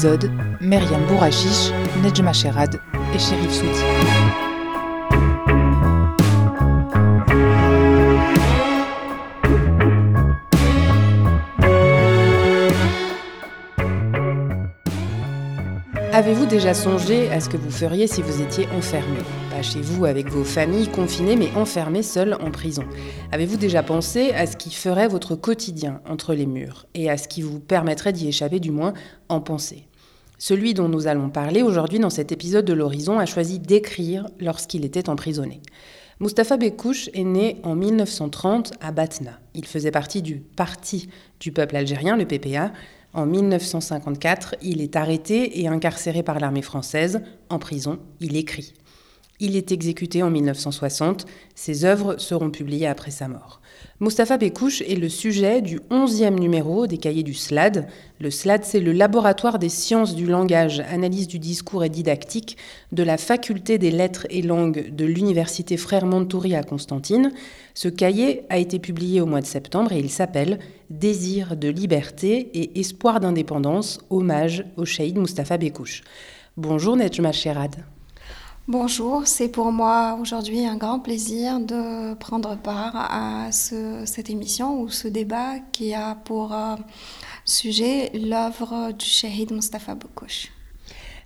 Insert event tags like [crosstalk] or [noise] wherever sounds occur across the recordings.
épisode, Myriam Bourachiche, Nejma Sherad et Sherif Souti. Avez-vous déjà songé à ce que vous feriez si vous étiez enfermé? Pas chez vous avec vos familles confinées, mais enfermé seul en prison. Avez-vous déjà pensé à ce qui ferait votre quotidien entre les murs et à ce qui vous permettrait d'y échapper du moins en pensée? Celui dont nous allons parler aujourd'hui dans cet épisode de l'Horizon a choisi d'écrire lorsqu'il était emprisonné. Mustapha Bekouche est né en 1930 à Batna. Il faisait partie du Parti du peuple algérien, le PPA, en 1954, il est arrêté et incarcéré par l'armée française. En prison, il écrit. Il est exécuté en 1960. Ses œuvres seront publiées après sa mort. Mustapha Bekouche est le sujet du 11e numéro des cahiers du SLAD. Le SLAD, c'est le laboratoire des sciences du langage, analyse du discours et didactique de la faculté des lettres et langues de l'université Frère Montouri à Constantine. Ce cahier a été publié au mois de septembre et il s'appelle Désir de liberté et espoir d'indépendance, hommage au Shahid Mustapha Bekouche. Bonjour Nejma Sherad. Bonjour, c'est pour moi aujourd'hui un grand plaisir de prendre part à cette émission ou ce débat qui a pour euh, sujet l'œuvre du Shahid Mustafa Boukouch.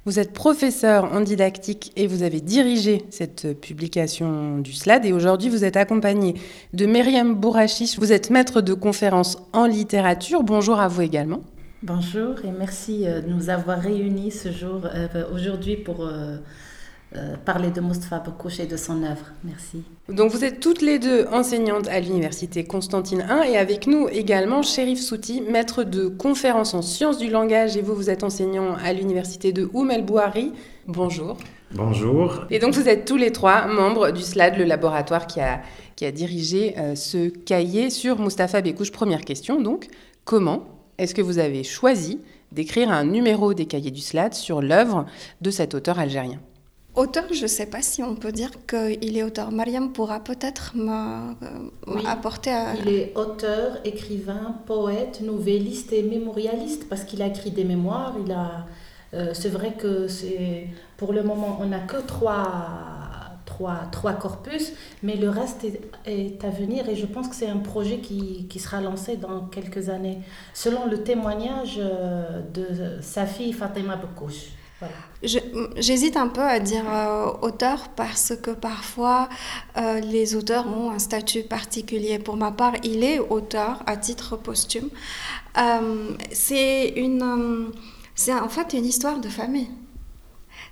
Vous êtes professeur en didactique et vous avez dirigé cette publication du SLAD et aujourd'hui vous êtes accompagné de Myriam Bourachiche. Vous êtes maître de conférences en littérature. Bonjour à vous également. Bonjour et merci euh, de nous avoir réunis ce jour euh, aujourd'hui pour euh, parler de Mustafa Bakouche et de son œuvre. Merci. Donc vous êtes toutes les deux enseignantes à l'université Constantine I et avec nous également Sherif Souti, maître de conférences en sciences du langage et vous, vous êtes enseignant à l'université de Oum El Bouhari. Bonjour. Bonjour. Et donc vous êtes tous les trois membres du SLAD, le laboratoire qui a, qui a dirigé euh, ce cahier sur Mustapha Bekouche. Première question donc, comment est-ce que vous avez choisi d'écrire un numéro des cahiers du SLAD sur l'œuvre de cet auteur algérien? Auteur, je ne sais pas si on peut dire qu'il est auteur. Mariam pourra peut-être m'apporter à... Il est auteur, écrivain, poète, nouvelliste et mémorialiste parce qu'il a écrit des mémoires. Il a, euh, c'est vrai que c'est, pour le moment, on n'a que trois, trois, trois corpus, mais le reste est, à venir et je pense que c'est un projet qui, qui, sera lancé dans quelques années, selon le témoignage euh, de sa fille Fatima Bekouche. J'hésite un peu à dire euh, auteur parce que parfois euh, les auteurs ont un statut particulier. Pour ma part, il est auteur à titre posthume. Euh, c'est une, en fait une histoire de famille.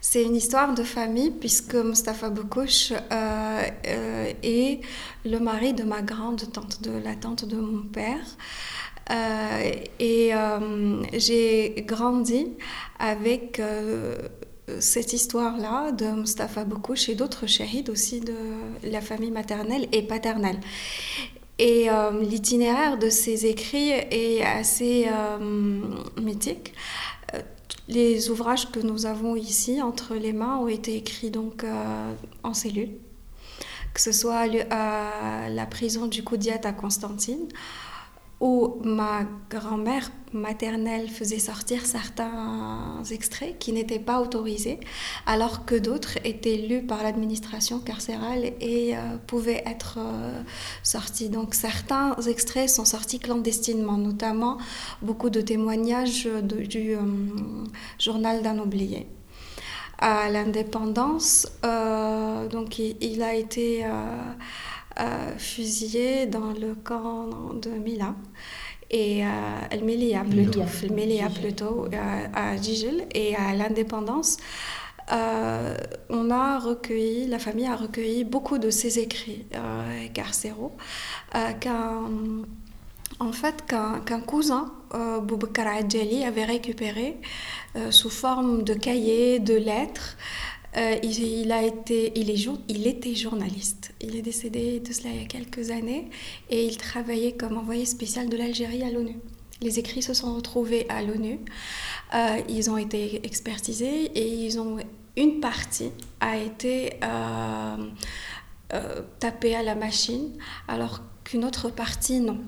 C'est une histoire de famille puisque Mustafa Boukouche est le mari de ma grande tante, de la tante de mon père. Euh, et euh, j'ai grandi avec euh, cette histoire-là de Mustafa Boukouch et d'autres shahids aussi de la famille maternelle et paternelle. Et l'itinéraire de ces écrits est assez mythique. Les ouvrages que nous avons ici entre les mains ont été écrits donc en cellule, que ce soit à la prison du Koudiat à Constantine, où ma grand-mère maternelle faisait sortir certains extraits qui n'étaient pas autorisés, alors que d'autres étaient lus par l'administration carcérale et euh, pouvaient être euh, sortis. Donc certains extraits sont sortis clandestinement, notamment beaucoup de témoignages du euh, journal d'un oublié. À l'indépendance, donc il, a été fusillé dans le camp de Mila et euh, plutôt, plutôt euh, à Gigel et à l'indépendance. Euh, on a recueilli, la famille a recueilli beaucoup de ses écrits euh, carcéraux qu'un en fait qu'un cousin, Boubacar avait récupéré sous forme de cahiers, de lettres, euh, il, a été, il, est, il était journaliste. Il est décédé de cela il y a quelques années et il travaillait comme envoyé spécial de l'Algérie à l'ONU. Les écrits se sont retrouvés à l'ONU. Euh, ils ont été expertisés et ils ont, une partie a été euh, tapée à la machine alors qu'une autre partie non.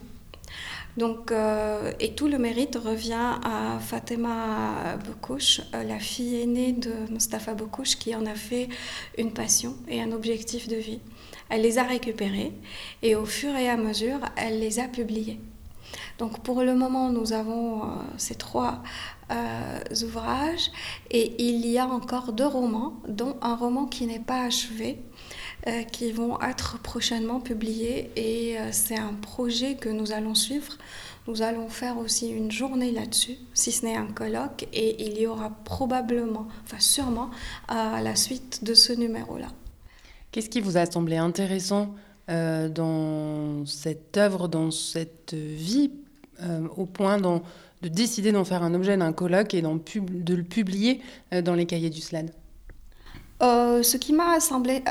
Donc, euh, et tout le mérite revient à Fatima Bokouch, euh, la fille aînée de Mustafa Bokouch, qui en a fait une passion et un objectif de vie. Elle les a récupérés et au fur et à mesure, elle les a publiés. Donc pour le moment, nous avons euh, ces trois ouvrages et il y a encore deux romans, dont un roman qui n'est pas achevé, qui vont être prochainement publiés et euh, c'est un projet que nous allons suivre. Nous allons faire aussi une journée là-dessus, si ce n'est un colloque, et il y aura probablement, enfin sûrement, à la suite de ce numéro-là. Qu'est-ce qui vous a semblé intéressant euh, dans cette œuvre, dans cette vie, au point de décider d'en faire un objet d'un colloque et de le publier dans les cahiers du SLAD? Ce qui m'a semblé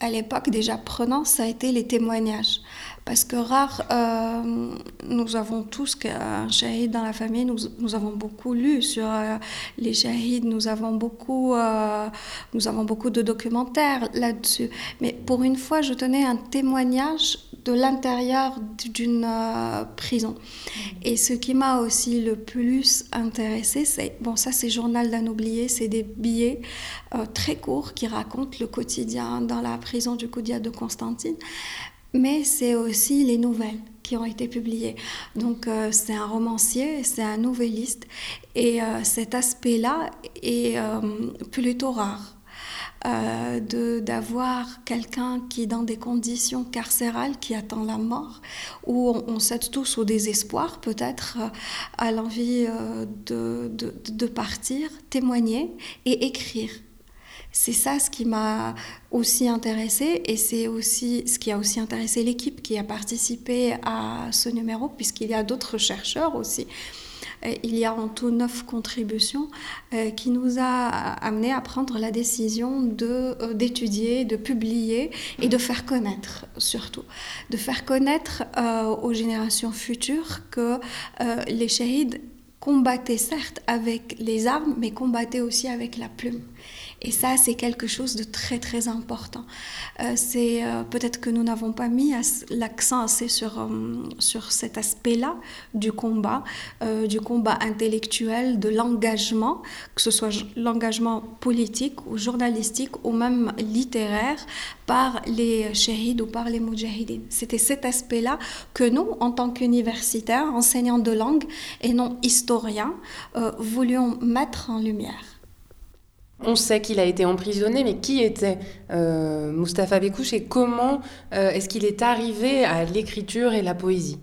à l'époque déjà prenant, ça a été les témoignages. Parce que rare, euh, nous avons tous un shahid dans la famille, nous, nous avons beaucoup lu sur euh, les shahids, nous avons beaucoup, euh, nous avons beaucoup de documentaires là-dessus. Mais pour une fois, je tenais un témoignage de l'intérieur d'une prison. Et ce qui m'a aussi le plus intéressé, c'est, bon ça c'est Journal d'un oublié, c'est des billets très courts qui racontent le quotidien dans la prison du Koudia de Constantine mais c'est aussi les nouvelles qui ont été publiées. Donc euh, c'est un romancier, c'est un nouvelliste, et euh, cet aspect-là est euh, plutôt rare. D'avoir quelqu'un qui dans des conditions carcérales qui attend la mort où on, on cède tous au désespoir peut-être à l'envie de, de, de partir témoigner et écrire c'est ça ce qui m'a aussi intéressé et c'est aussi ce qui a aussi intéressé l'équipe qui a participé à ce numéro puisqu'il y a d'autres chercheurs aussi. Il y a en tout neuf contributions euh, qui nous a amené à prendre la décision de euh, d'étudier, de publier et de faire connaître surtout, de faire connaître euh, aux générations futures que les shahids combattaient certes avec les armes, mais combattaient aussi avec la plume. Et ça, c'est quelque chose de très très important. Euh, c'est euh, peut-être que nous n'avons pas mis l'accent assez sur, euh, sur cet aspect-là du combat, du combat intellectuel, de l'engagement, que ce soit l'engagement politique ou journalistique ou même littéraire par les shahids ou par les mujahideen. C'était cet aspect-là que nous, en tant qu'universitaires, enseignants de langue et non historiens, voulions mettre en lumière. On sait qu'il a été emprisonné, mais qui était euh, Mustapha Bekouche et comment euh, est-ce qu'il est arrivé à l'écriture et la poésie?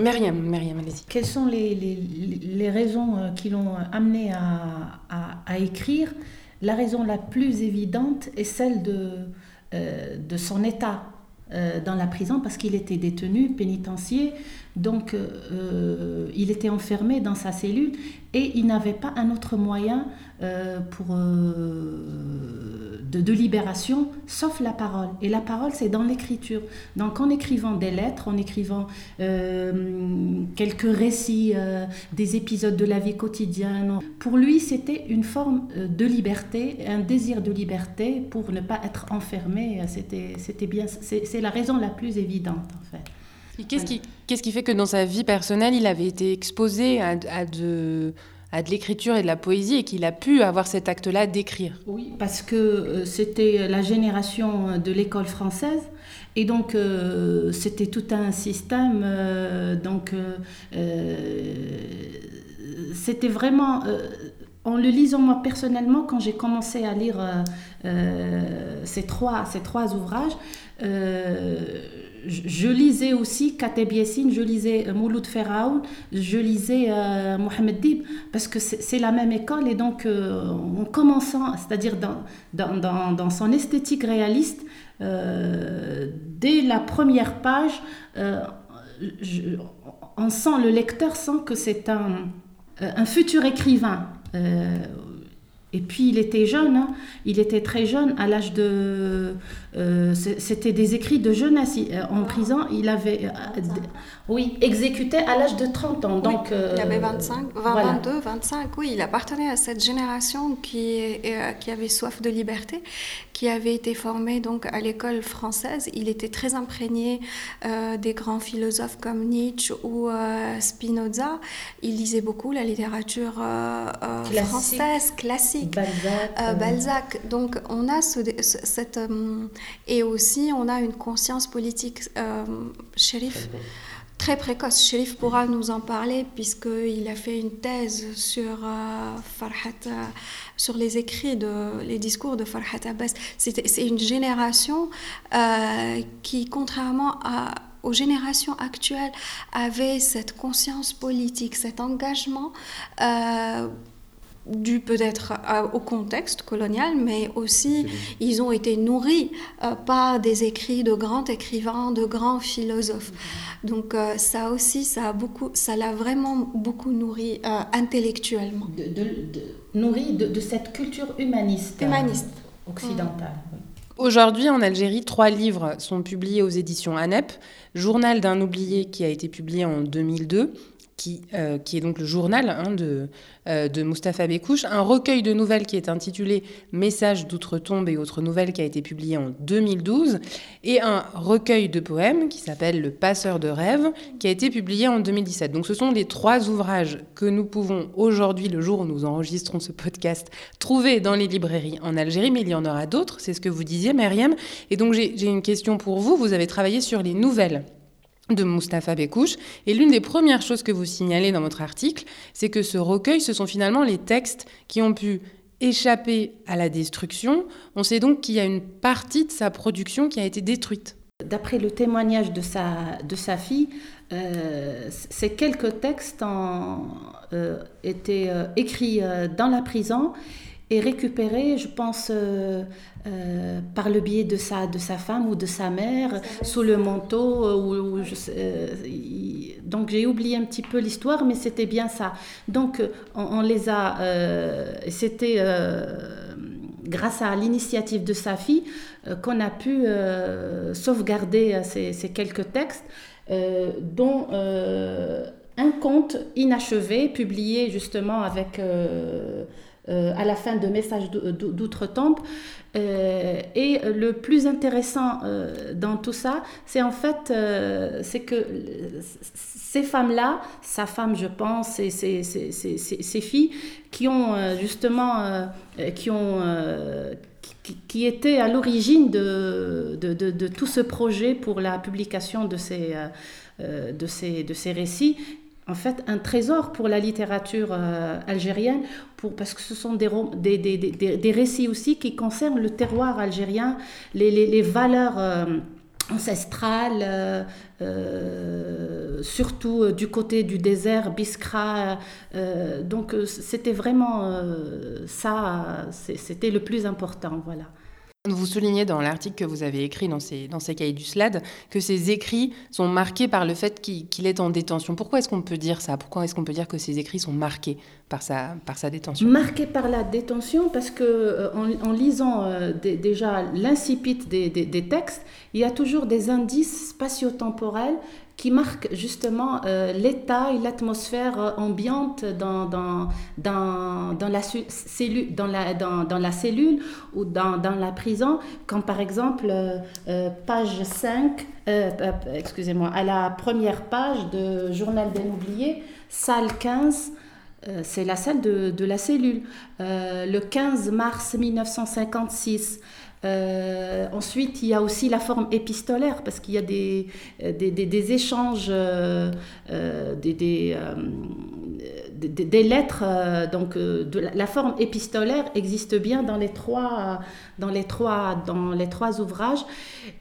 Myriam, Myriam allez-y. Quelles sont les, raisons euh, qui l'ont amené à, écrire? La raison la plus évidente est celle de, de son état dans la prison parce qu'il était détenu, pénitencier, donc il était enfermé dans sa cellule et il n'avait pas un autre moyen euh, pour, euh, de, libération, sauf la parole. Et la parole, c'est dans l'écriture. Donc en écrivant des lettres, en écrivant euh, quelques récits, des épisodes de la vie quotidienne, pour lui, c'était une forme de liberté, un désir de liberté pour ne pas être enfermé. C'était bien, c'est la raison la plus évidente en fait. Qu'est-ce qui, qui, fait que dans sa vie personnelle, il avait été exposé à, à de à de l'écriture et de la poésie et qu'il a pu avoir cet acte-là d'écrire. Oui, parce que euh, c'était la génération de l'école française et donc euh, c'était tout un système. Euh, donc c'était vraiment en le lisant moi personnellement, quand j'ai commencé à lire ces, trois, ces trois ouvrages, je lisais aussi Kateb Yassine, je lisais euh, Mouloud Feraoun, je lisais euh, Mohamed Dib, parce que c'est la même école et donc euh, en commençant, c'est-à-dire dans, dans, dans, dans, son esthétique réaliste, dès la première page, on sent, le lecteur sent que c'est un, un futur écrivain. Et puis il était jeune, hein. il était très jeune, à l'âge de... Euh, c'était des écrits de jeunesse. En prison, il avait... Euh, oui, exécuté à l'âge de 30 ans. Donc, il avait 25, 22, 25, oui, il appartenait à cette génération qui, qui avait soif de liberté, qui avait été formée donc, à l'école française. Il était très imprégné des grands philosophes comme Nietzsche ou Spinoza. Il lisait beaucoup la littérature française, classique. Balzac. Euh, Balzac. Donc on a ce, cette euh, et aussi on a une conscience politique. Euh, shérif très précoce. Shérif pourra nous en parler puisqu'il a fait une thèse sur Farhat, sur les écrits, de, les discours de Farhat Abbas. C'est une génération qui, contrairement à, aux générations actuelles, avait cette conscience politique, cet engagement dû peut-être au contexte colonial, mais aussi ils ont été nourris euh, par des écrits de grands écrivains, de grands philosophes. Mm-hmm. Donc euh, ça aussi, ça a beaucoup, ça l'a vraiment beaucoup nourri euh, intellectuellement. De, nourri de, cette culture humaniste, humaniste. occidentale. Aujourd'hui, en Algérie, trois livres sont publiés aux éditions ANEP. Journal d'un oublié qui a été publié en 2002, qui, euh, qui, est donc le journal hein, de, euh, de Mustapha Bekouche, un recueil de nouvelles qui est intitulé Messages d'outre-tombe et autres nouvelles qui a été publié en 2012, et un recueil de poèmes qui s'appelle Le passeur de rêves qui a été publié en 2017. Donc ce sont les trois ouvrages que nous pouvons aujourd'hui, le jour où nous enregistrons ce podcast, trouver dans les librairies en Algérie, mais il y en aura d'autres, c'est ce que vous disiez, Myriam. Et donc j'ai une question pour vous, vous avez travaillé sur les nouvelles de Mustapha Bekouche. Et l'une des premières choses que vous signalez dans votre article, c'est que ce recueil, ce sont finalement les textes qui ont pu échapper à la destruction. On sait donc qu'il y a une partie de sa production qui a été détruite. D'après le témoignage de sa, de sa fille, euh, ces quelques textes ont euh, été euh, écrits dans la prison et récupérés, je pense, euh, par le biais de sa, de sa femme ou de sa mère, sous le manteau. Euh, euh, donc j'ai oublié un petit peu l'histoire, mais c'était bien ça. Donc on, les a... c'était grâce à l'initiative de sa fille qu'on a pu sauvegarder ces, ces, quelques textes, dont un conte inachevé, publié justement avec... à la fin de Messages d'outre-tombe, euh, et le plus intéressant euh, dans tout ça, c'est en fait, euh, c'est que ces femmes-là, sa femme, je pense, et ces, filles, qui ont justement, qui ont, qui, étaient à l'origine de, de, de, tout ce projet pour la publication de ces, de ces, de ces récits, en fait un trésor pour la littérature euh, algérienne, parce que ce sont des, des, des, des, récits aussi qui concernent le terroir algérien, les, les, les valeurs euh, ancestrales, euh, surtout du côté du désert, Biskra. donc c'était vraiment ça, c'était le plus important. Voilà. Vous soulignez dans l'article que vous avez écrit dans ces, dans ces cahiers du SLAD que ces écrits sont marqués par le fait qu'il est en détention. Pourquoi est-ce qu'on peut dire ça? Pourquoi est-ce qu'on peut dire que ces écrits sont marqués? Par sa, par détention. Marqués par la détention parce que euh, en, lisant euh, déjà l'incipit des, des, des, textes, il y a toujours des indices spatio-temporels qui marque justement euh, l'état et l'atmosphère ambiante dans, la cellule, ou dans, dans la prison, comme par exemple page 5, excusez-moi, à la première page de Journal d'un oublié, salle 15, c'est la salle de, la cellule. le 15 mars 1956, euh, ensuite, il y a aussi la forme épistolaire, parce qu'il y a des, euh, des, des, échanges, euh, des, des, lettres. donc, de la, forme épistolaire existe bien dans les trois, dans les trois, dans les trois ouvrages,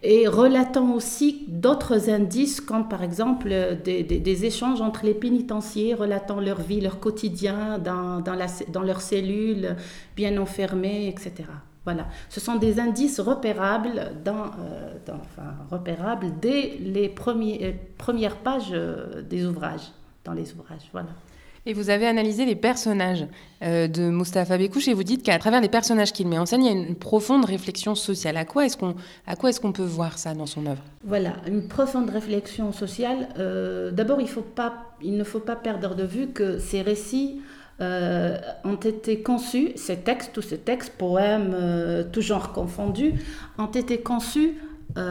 et relatant aussi d'autres indices, comme par exemple des, échanges entre les pénitenciers, relatant leur vie, leur quotidien dans, dans, la, leurs cellules bien enfermées, etc. Voilà, ce sont des indices repérables, dans, euh, enfin, repérables dès les euh, premières pages euh, des ouvrages, dans les ouvrages. Voilà. Et vous avez analysé les personnages euh, de Mustapha Bekouche et vous dites qu'à travers les personnages qu'il met en scène, il y a une profonde réflexion sociale. À quoi est-ce qu'on, est-ce peut voir ça dans son œuvre? Voilà, une profonde réflexion sociale. Euh, d'abord, il ne faut pas perdre de vue que ces récits euh, ont été conçus, ces textes, tous ces textes, poèmes, tout genre confondus, ont été conçus dans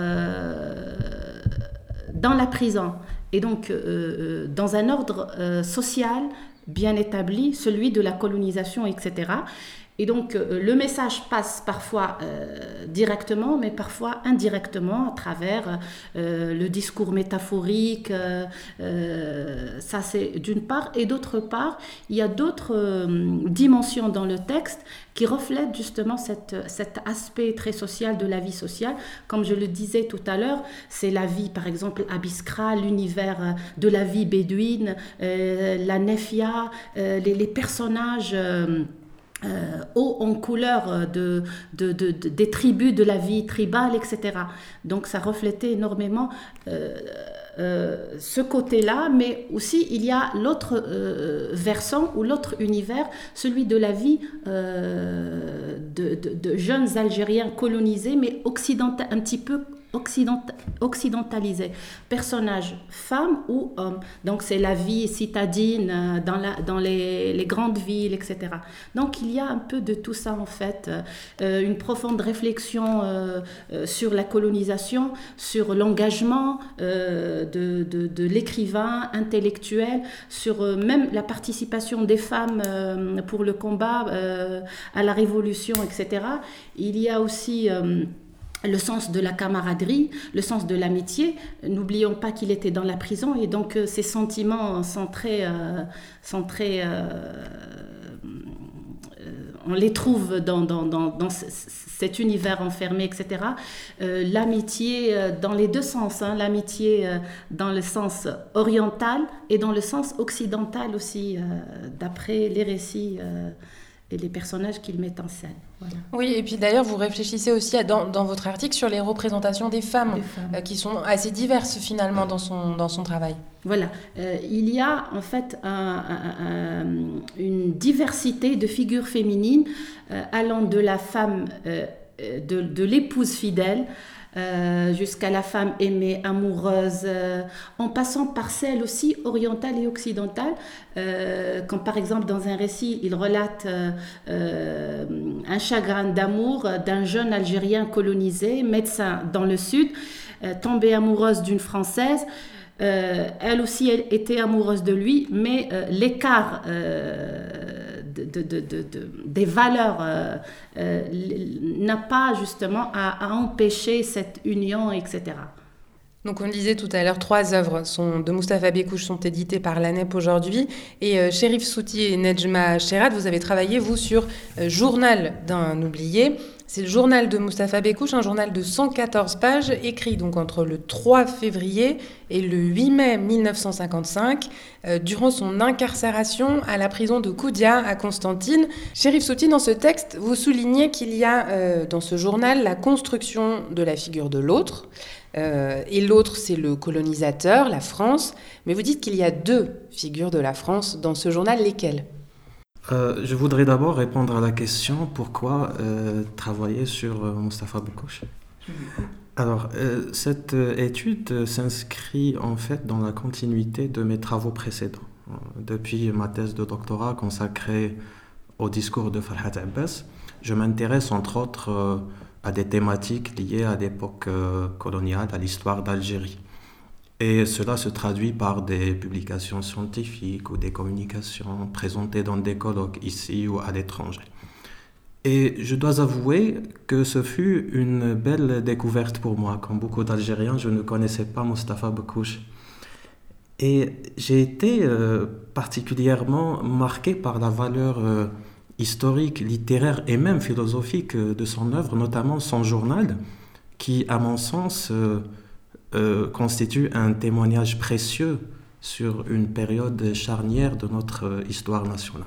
la prison et donc euh, euh, dans un ordre euh, social bien établi, celui de la colonisation, etc. Et donc le message passe parfois directement, mais parfois indirectement à travers le discours métaphorique. ça c'est d'une part. Et d'autre part, il y a d'autres dimensions dans le texte qui reflète justement cet aspect très social de la vie sociale. Comme je le disais tout à l'heure, c'est la vie, par exemple, à Biskra, l'univers euh, de la vie bédouine, euh, la nefia, euh, les, personnages. Hauts en couleur de, de, des tribus de la vie tribale, etc. Donc ça reflétait énormément euh, ce côté-là, mais aussi il y a l'autre euh, versant ou l'autre univers, celui de la vie euh, de, de, jeunes Algériens colonisés, mais occidentaux, un petit peu occidentalisé. Personnage, femme ou homme. Donc c'est la vie citadine euh, dans, les, grandes villes, etc. Donc il y a un peu de tout ça en fait. Euh, une profonde réflexion euh, sur la colonisation, sur l'engagement de l'écrivain intellectuel, sur même la participation des femmes pour le combat à la révolution, etc. Il y a aussi le sens de la camaraderie, le sens de l'amitié. N'oublions pas qu'il était dans la prison et donc euh, ces sentiments sont très... Euh, euh, on les trouve dans, dans, dans, cet univers enfermé, etc. l'amitié dans les deux sens, hein. l'amitié dans le sens oriental et dans le sens occidental aussi, d'après les récits et les personnages qu'il met en scène. Oui, et puis d'ailleurs, vous réfléchissez aussi dans, dans, votre article sur les représentations des femmes, euh, qui sont assez diverses finalement dans son, dans son travail. Voilà, euh, il y a en fait une diversité de figures féminines euh, allant de la femme, de, de l'épouse fidèle, euh, jusqu'à la femme aimée, amoureuse, euh, en passant par celle aussi orientale et occidentale. Euh, quand par exemple dans un récit, il relate un chagrin d'amour d'un jeune Algérien colonisé, médecin dans le sud, tombé amoureuse d'une Française. elle aussi elle était amoureuse de lui, mais l'écart des valeurs euh, euh, n'a pas justement à, empêcher cette union, etc. Donc on le disait tout à l'heure, trois œuvres sont, de Mustapha Bekouche sont éditées par l'ANEP aujourd'hui. Et euh, Sherif Souti et Nejma Sherad, vous avez travaillé, vous, sur Journal d'un oublié. C'est le journal de Mustapha Bekouche, un journal de 114 pages, écrit donc entre le 3 février et le 8 mai 1955, euh, durant son incarcération à la prison de Koudia à Constantine. Chérif Souti, dans ce texte, vous soulignez qu'il y a euh, dans ce journal la construction de la figure de l'autre. Euh, et l'autre, c'est le colonisateur, la France. Mais vous dites qu'il y a deux figures de la France dans ce journal, lesquelles? Euh, je voudrais d'abord répondre à la question pourquoi euh, travailler sur euh, Mustapha Boukouche? Alors, cette étude s'inscrit en fait dans la continuité de mes travaux précédents. Depuis ma thèse de doctorat consacrée au discours de Farhat Abbas, je m'intéresse entre autres à des thématiques liées à l'époque coloniale, à l'histoire d'Algérie. Et cela se traduit par des publications scientifiques ou des communications présentées dans des colloques ici ou à l'étranger. Et je dois avouer que ce fut une belle découverte pour moi. Comme beaucoup d'Algériens, je ne connaissais pas Mustafa Bekouche. Et j'ai été euh, particulièrement marqué par la valeur euh, historique, littéraire et même philosophique euh, de son œuvre, notamment son journal, qui, à mon sens, constitue un témoignage précieux sur une période charnière de notre euh, histoire nationale.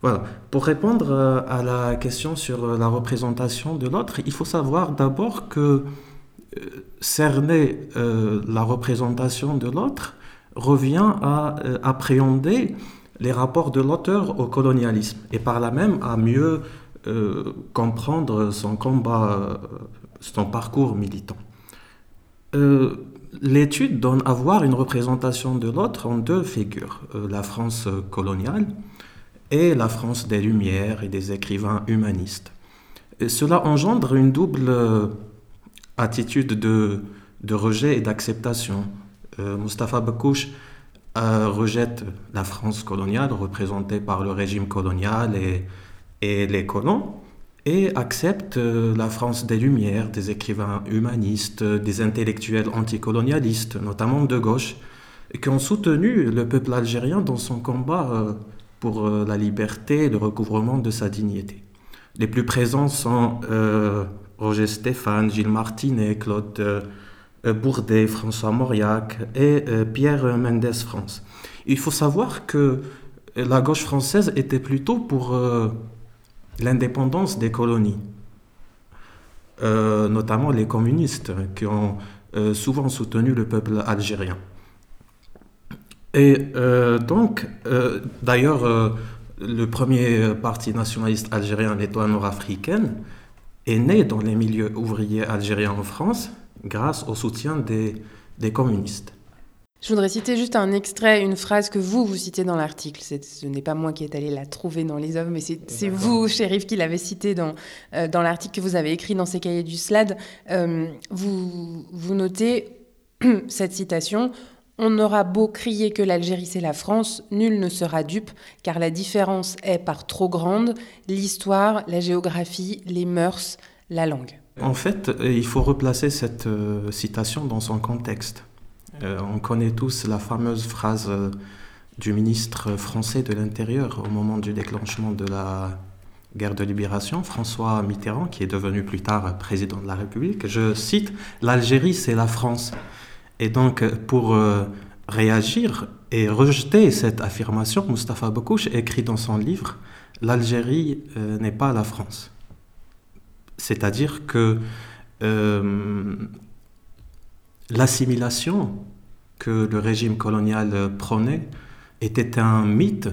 Voilà. Pour répondre euh, à la question sur la représentation de l'autre, il faut savoir d'abord que cerner la représentation de l'autre revient à appréhender les rapports de l'auteur au colonialisme et par là même à mieux comprendre son combat, son parcours militant. L'étude donne à voir une représentation de l'autre en deux figures, la France coloniale et la France des Lumières et des écrivains humanistes. Cela engendre une double euh, attitude de, de rejet et d'acceptation. Euh, euh, rejette la France coloniale représentée par le régime colonial et, et les colons et accepte la France des Lumières, des écrivains humanistes, des intellectuels anticolonialistes, notamment de gauche, qui ont soutenu le peuple algérien dans son combat pour euh, la liberté et le recouvrement de sa dignité. Les plus présents sont euh, Roger Stéphane, Gilles Martinet, Claude euh, Bourdet, François Mauriac et Pierre Mendès France. Il faut savoir que la gauche française était plutôt pour l'indépendance des colonies, notamment les communistes qui ont souvent soutenu le peuple algérien. Et euh, donc, euh, d'ailleurs, euh, le premier parti nationaliste algérien, l'Étoile nord-africaine, est né dans les milieux ouvriers algériens en France grâce au soutien des communistes. Je voudrais citer juste un extrait, une phrase que vous, vous citez dans l'article. Ce n'est pas moi qui est allé la trouver dans les œuvres, mais c'est vous, shérif, qui l'avez cité dans, dans l'article que vous avez écrit dans ces cahiers du SLAD. vous, vous notez [clears throat] cette citation on aura beau crier que l'Algérie c'est la France, nul ne sera dupe, car la différence est par trop grande, l'histoire, la géographie, les mœurs, la langue. En fait, euh, il faut replacer cette euh, citation dans son contexte. Euh, on connaît tous la fameuse phrase du ministre français de l'Intérieur au moment du déclenchement de la guerre de libération, François Mitterrand, qui est devenu plus tard président de la République. Je cite, L'Algérie c'est la France. Et donc, pour euh, réagir et rejeter cette affirmation, Mustafa Bokouch écrit dans son livre L'Algérie euh, n'est pas la France. C'est-à-dire que euh, l'assimilation que le régime colonial prenait était un mythe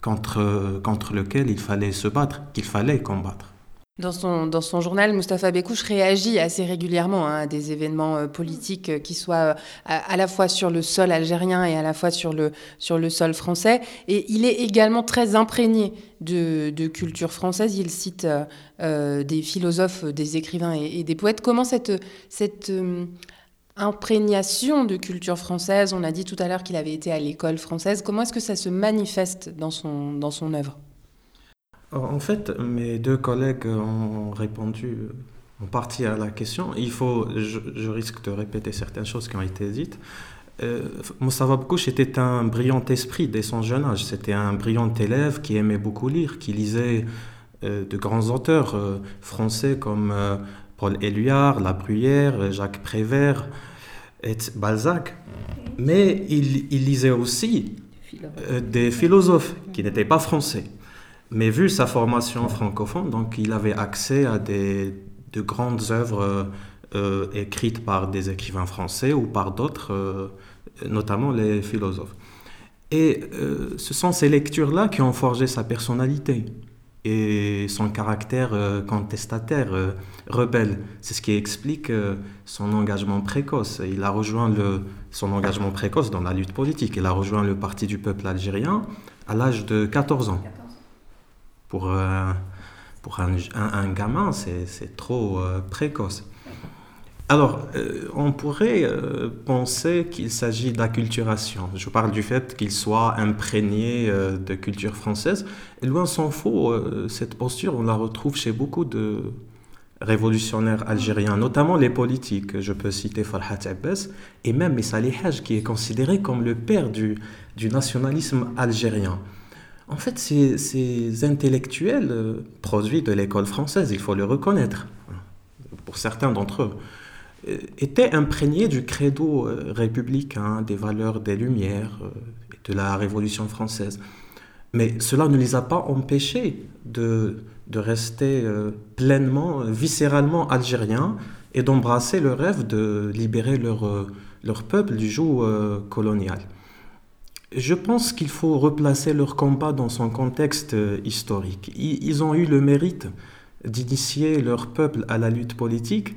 contre, contre lequel il fallait se battre, qu'il fallait combattre. Dans son, dans son journal, Mustapha Bekouche réagit assez régulièrement hein, à des événements euh, politiques euh, qui soient euh, à, la fois sur le sol algérien et à la fois sur le, sur le sol français. Et il est également très imprégné de, culture française. Il cite des philosophes, des écrivains et, des poètes. Comment cette, cette imprégnation de culture française, on a dit tout à l'heure qu'il avait été à l'école française, comment est-ce que ça se manifeste dans son, dans son œuvre? En fait, mes deux collègues ont répondu en partie à la question. Il faut, je, risque de répéter certaines choses qui ont été dites. Euh, Moussa était un brillant esprit dès son jeune âge. C'était un brillant élève qui aimait beaucoup lire, qui lisait euh, de grands auteurs euh, français comme euh, Paul Éluard, La Bruyère, Jacques Prévert et Balzac. Mais il, lisait aussi des philosophes qui n'étaient pas français. Mais vu sa formation francophone, donc il avait accès à des, de grandes œuvres euh, écrites par des écrivains français ou par d'autres, euh, notamment les philosophes. Et euh, ce sont ces lectures-là qui ont forgé sa personnalité et son caractère contestataire, rebelle. C'est ce qui explique son engagement précoce. Il a rejoint le, son engagement précoce dans la lutte politique. Il a rejoint le Parti du peuple algérien à l'âge de 14 ans. Pour, euh, pour un, un, gamin, c'est trop euh, précoce. Alors, euh, on pourrait penser qu'il s'agit d'acculturation. Je parle du fait qu'il soit imprégné de culture française. Et loin s'en faut, cette posture, on la retrouve chez beaucoup de révolutionnaires algériens, notamment les politiques. Je peux citer Farhat Abbas et même Messa Haj, qui est considéré comme le père du, nationalisme algérien. En fait, ces, intellectuels euh, produits de l'école française, il faut le reconnaître, pour certains d'entre eux, euh, étaient imprégnés du credo euh, républicain, des valeurs des Lumières de la Révolution française. Mais cela ne les a pas empêchés de, de rester pleinement, viscéralement algériens et d'embrasser le rêve de libérer leur, leur peuple du joug colonial. Je pense qu'il faut replacer leur combat dans son contexte euh, historique. Ils ont eu le mérite d'initier leur peuple à la lutte politique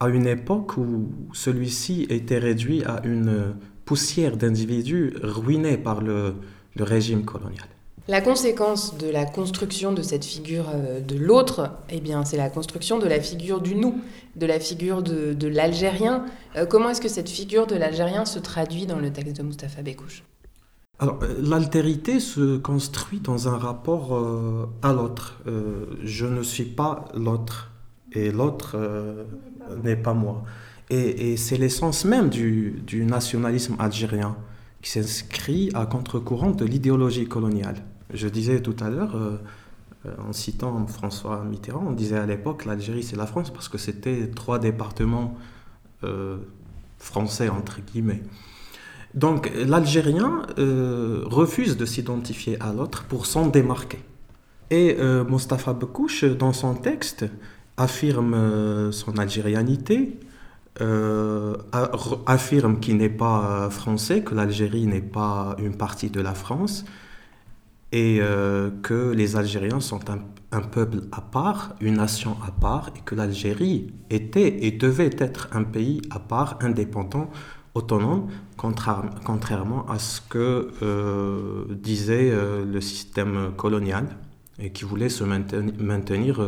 à une époque où celui-ci était réduit à une poussière d'individus ruinés par le, le régime colonial. La conséquence de la construction de cette figure euh, de l'autre, eh bien, c'est la construction de la figure du nous, de la figure de, l'Algérien. Euh, comment est-ce que cette figure de l'Algérien se traduit dans le texte de Mustapha Bekouche? Euh, l'altérité se construit dans un rapport à l'autre. je ne suis pas l'autre et l'autre n'est pas moi. Et, et c'est l'essence même du, du nationalisme algérien qui s'inscrit à contre-courant de l'idéologie coloniale. Je disais tout à l'heure, euh, euh, en citant François Mitterrand, on disait à l'époque l'Algérie c'est la France parce que c'était trois départements euh, français entre guillemets. Donc l'Algérien refuse de s'identifier à l'autre pour s'en démarquer. Et Mostafa Bekouche, dans son texte, affirme son algérianité, affirme qu'il n'est pas français, que l'Algérie n'est pas une partie de la France, et euh, que les Algériens sont un, peuple à part, une nation à part, et que l'Algérie était et devait être un pays à part, indépendant, autonome, contrairement à ce que euh, disait euh, le système colonial, et qui voulait se maintenir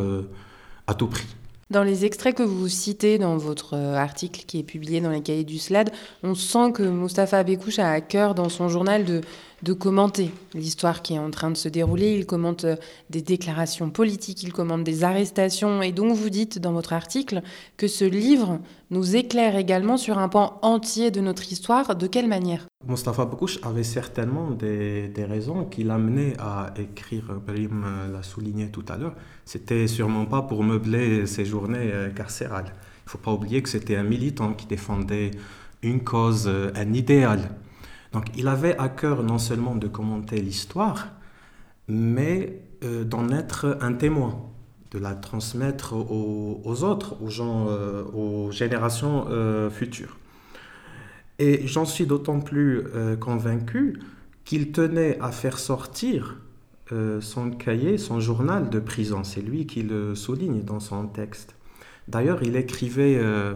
à tout prix. Dans les extraits que vous citez dans votre article qui est publié dans les cahiers du SLAD, on sent que Mustapha Abekouche a à cœur dans son journal de, de commenter l'histoire qui est en train de se dérouler. Il commente euh, des déclarations politiques, il commente des arrestations. Et donc vous dites dans votre article que ce livre nous éclaire également sur un pan entier de notre histoire. De quelle manière? Mustafa Bekouche avait certainement des, raisons qui l'amenaient à écrire, Brim l'a souligné tout à l'heure, c'était sûrement pas pour meubler ses journées euh, carcérales. Il ne faut pas oublier que c'était un militant qui défendait une cause, euh, un idéal. Donc il avait à cœur non seulement de commenter l'histoire, mais euh, d'en être un témoin, de la transmettre aux, autres, aux gens, aux générations futures. Et j'en suis d'autant plus euh, convaincu qu'il tenait à faire sortir euh, son cahier, son journal de prison. C'est lui qui le souligne dans son texte. D'ailleurs, il écrivait euh,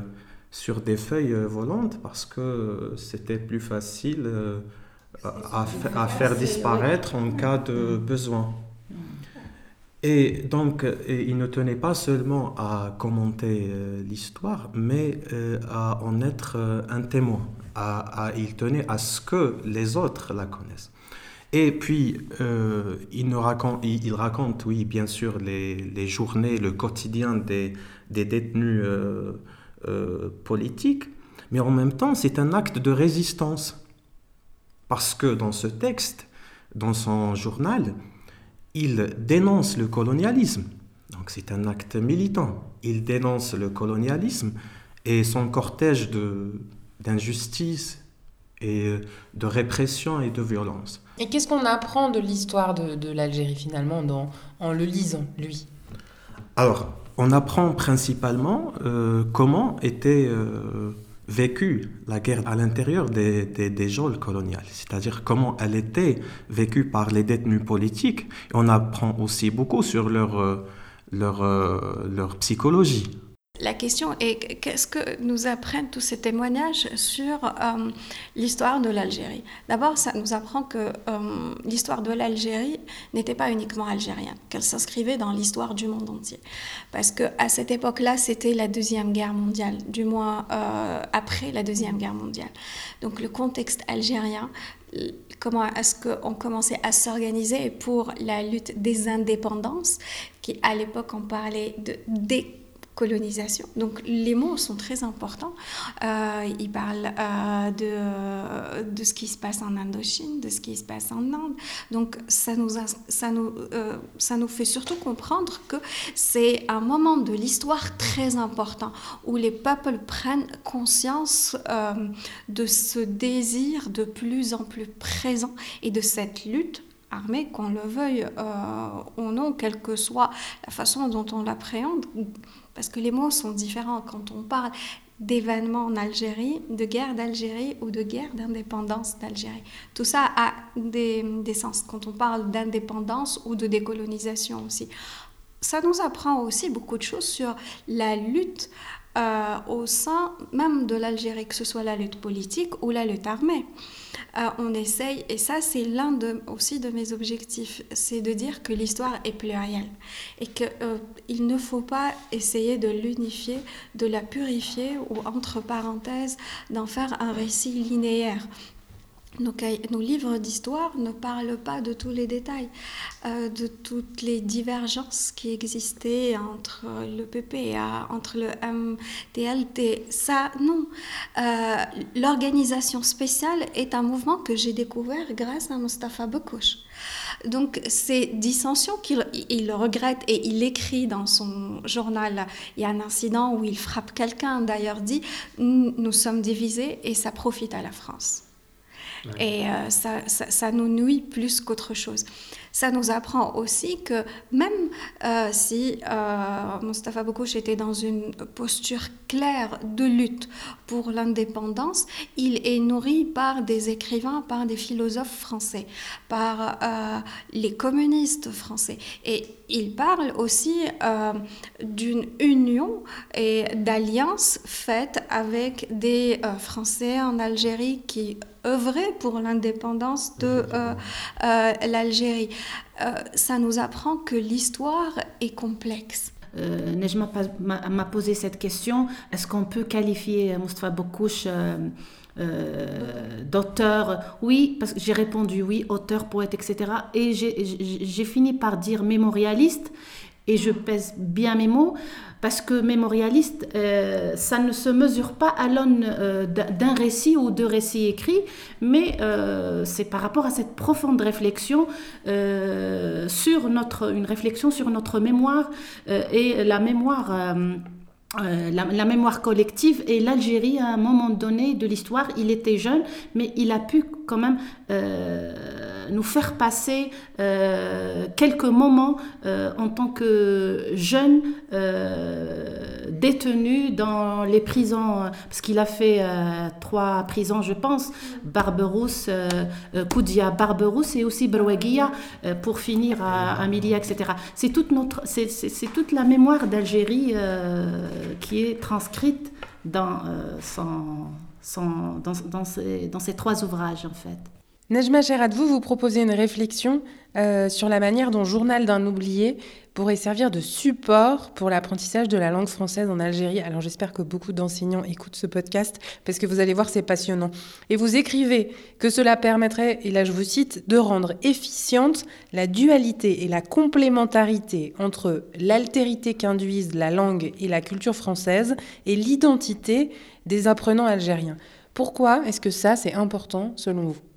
sur des feuilles volantes parce que c'était plus facile à, à, faire disparaître en cas de besoin. Et donc, il ne tenait pas seulement à commenter l'histoire, mais à en être un témoin il tenait à ce que les autres la connaissent. Et puis, euh, il, raconte, il, raconte, oui, bien sûr, les, journées, le quotidien des, détenus euh, politiques, mais en même temps, c'est un acte de résistance. Parce que dans ce texte, dans son journal, il dénonce le colonialisme. Donc c'est un acte militant. Il dénonce le colonialisme et son cortège d'injustice et de répression et de violence. Et qu'est-ce qu'on apprend de l'histoire de, l'Algérie finalement dans, en le lisant, lui? Alors, on apprend principalement euh, comment était euh, vécue la guerre à l'intérieur des, des, geôles coloniales, c'est-à-dire comment elle était vécue par les détenus politiques. on apprend aussi beaucoup sur leur, leur, leur psychologie la question est qu'est-ce que nous apprennent tous ces témoignages sur euh, l'histoire de l'Algérie? D'abord, ça nous apprend que euh, l'histoire de l'Algérie n'était pas uniquement algérienne, qu'elle s'inscrivait dans l'histoire du monde entier. Parce qu'à cette époque-là, c'était la Deuxième Guerre mondiale, du moins euh, après la Deuxième Guerre mondiale. Donc le contexte algérien comment est-ce qu'on commençait à s'organiser pour la lutte des indépendances, qui à l'époque on parlait de Donc les mots sont très importants. Euh, il parle euh, de, de ce qui se passe en Indochine, de ce qui se passe en Inde. Donc ça nous, ça nous, euh, ça nous fait surtout comprendre que c'est un moment de l'histoire très important où les peuples prennent conscience euh, de ce désir de plus en plus présent et de cette lutte armée, qu'on le veuille ou non, quelle que soit la façon dont on l'appréhende, parce que les mots sont différents quand on parle d'événements en Algérie, de guerre d'Algérie ou de guerre d'indépendance d'Algérie. Tout ça a des, sens quand on parle d'indépendance ou de décolonisation aussi. Ça nous apprend aussi beaucoup de choses sur la lutte euh, au sein même de l'Algérie, que ce soit la lutte politique ou la lutte armée. Euh, on essaye, et ça c'est l'un de, aussi de mes objectifs, c'est de dire que l'histoire est plurielle et qu'il euh, ne faut pas essayer de l'unifier, de la purifier ou entre parenthèses d'en faire un récit linéaire. Nos, livres d'histoire ne parlent pas de tous les détails, euh, de toutes les divergences qui existaient entre le PPA, entre le MTLT. Ça, non. Euh, l'organisation spéciale est un mouvement que j'ai découvert grâce à Mustafa Bekouch. Donc ces dissensions qu'il il regrette et il écrit dans son journal, il y a un incident où il frappe quelqu'un, d'ailleurs dit, nous sommes divisés et ça profite à la France. Et euh, ça, ça, ça, nous nuit plus qu'autre chose. Ça nous apprend aussi que même euh, si euh, Mustafa était dans une posture claire de lutte pour l'indépendance, il est nourri par des écrivains, par des philosophes français, par euh, les communistes français. Et il parle aussi euh, d'une union et d'alliance faite avec des euh, Français en Algérie qui œuvraient pour l'indépendance de l'Algérie. Euh, ça nous apprend que l'histoire est complexe. Euh, Nejma m'a posé cette question est-ce qu'on peut qualifier Mustafa Bokouch euh, euh, d'auteur? Oui, parce que j'ai répondu oui, auteur, poète, etc. Et j'ai fini par dire mémorialiste, et je pèse bien mes mots parce que mémorialiste, euh, ça ne se mesure pas à l'aune euh, d'un récit ou de récits écrits, mais euh, c'est par rapport à cette profonde réflexion sur notre, une réflexion sur notre mémoire et la mémoire. La, la, mémoire collective et l'Algérie à un moment donné de l'histoire, il était jeune, mais il a pu quand même nous faire passer euh, quelques moments euh, en tant que jeune euh, détenu dans les prisons, parce qu'il a fait trois prisons, je pense, Barberousse, Koudia, Barberousse et aussi Broueguia, pour finir à, Milia, etc. C'est toute, notre, c'est, toute la mémoire d'Algérie qui est transcrite dans, son, dans, dans, ces, dans ces trois ouvrages, en fait. Nejma Gerad, vous, vous proposez une réflexion euh, sur la manière dont Journal d'un oublié pourrait servir de support pour l'apprentissage de la langue française en Algérie. Alors j'espère que beaucoup d'enseignants écoutent ce podcast parce que vous allez voir, c'est passionnant. Et vous écrivez que cela permettrait, et là je vous cite, de rendre efficiente la dualité et la complémentarité entre l'altérité qu'induisent la langue et la culture française et l'identité des apprenants algériens. Pourquoi est-ce que ça, c'est important selon vous?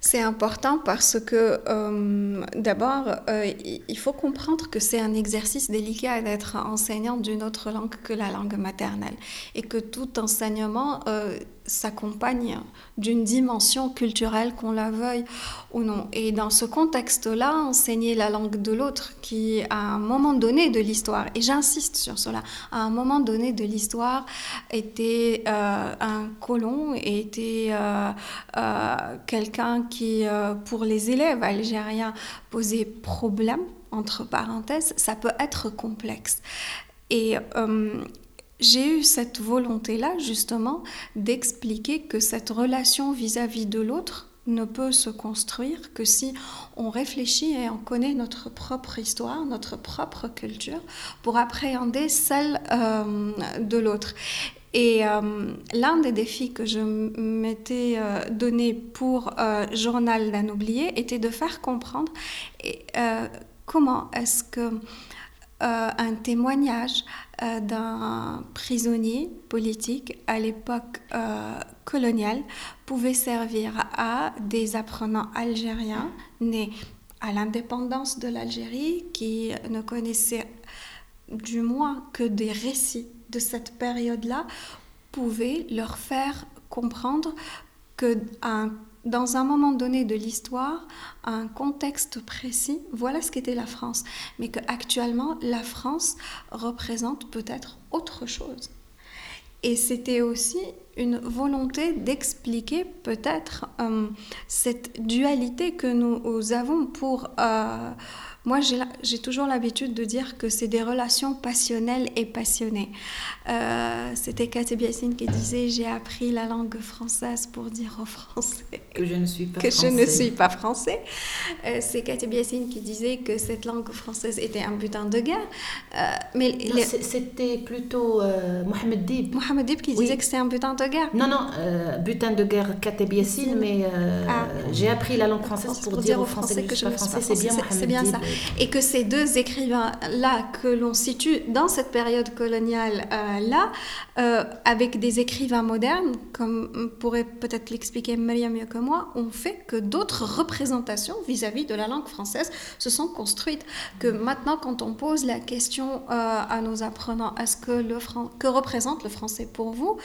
C'est important parce que euh, d'abord, euh, il faut comprendre que c'est un exercice délicat d'être enseignant d'une autre langue que la langue maternelle et que tout enseignement euh, s'accompagne d'une dimension culturelle, qu'on la veuille ou non. Et dans ce contexte-là, enseigner la langue de l'autre qui, à un moment donné de l'histoire, et j'insiste sur cela, à un moment donné de l'histoire, était euh, un colon, était euh, euh, quelqu'un qui, pour les élèves algériens, posait problème entre parenthèses, ça peut être complexe. Et j'ai eu cette volonté-là justement d'expliquer que cette relation vis-à-vis de l'autre ne peut se construire que si on réfléchit et on connaît notre propre histoire, notre propre culture, pour appréhender celle euh, de l'autre. Et euh, l'un des défis que je m'étais euh, donné pour Journal d'un oublié était de faire comprendre comment est-ce que un témoignage d'un prisonnier politique à l'époque euh, coloniale pouvait servir à des apprenants algériens nés à l'indépendance de l'Algérie qui ne connaissaient du moins que des récits de cette période-là pouvaient leur faire comprendre que un dans un moment donné de l'histoire, un contexte précis, voilà ce qu'était la France. Mais qu'actuellement, la France représente peut-être autre chose. Et c'était aussi une volonté d'expliquer peut-être euh, cette dualité que nous avons pour... Euh, moi, j'ai toujours l'habitude de dire que c'est des relations passionnelles et passionnées. Euh, c'était Cathy Biassine qui disait J'ai appris la langue française pour dire aux Français que je ne suis pas que français. je ne suis pas français. Euh, c'est Cathy Biassine qui disait que cette langue française était un butin de guerre. Euh, mais c'était plutôt Mohamed Dib. Mohamed Dib qui disait que c'était un butin de guerre. Non, non, butin de guerre Cathy Biassine, mais ah. j'ai appris la langue française pour, dire aux Français que je ne suis pas français. C'est bien, bien ça et que ces deux écrivains-là que l'on situe dans cette période coloniale-là, euh, avec des écrivains modernes, comme pourrait peut-être l'expliquer Maria mieux que moi, ont fait que d'autres représentations vis-à-vis de la langue française se sont construites. Que maintenant, quand on pose la question euh, à nos apprenants, est-ce que le que représente le français pour vous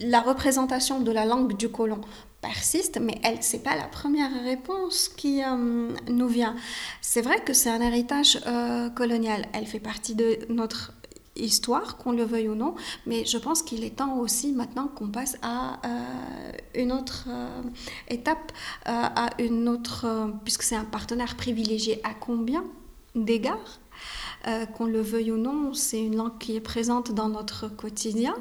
la représentation de la langue du colon persiste, mais elle, c'est pas la première réponse qui euh, nous vient. C'est vrai que c'est un héritage euh, colonial. Elle fait partie de notre histoire, qu'on le veuille ou non, mais je pense qu'il est temps aussi maintenant qu'on passe à euh, une autre étape, à une autre, puisque c'est un partenaire privilégié à combien d'égards, qu'on le veuille ou non, c'est une langue qui est présente dans notre quotidien,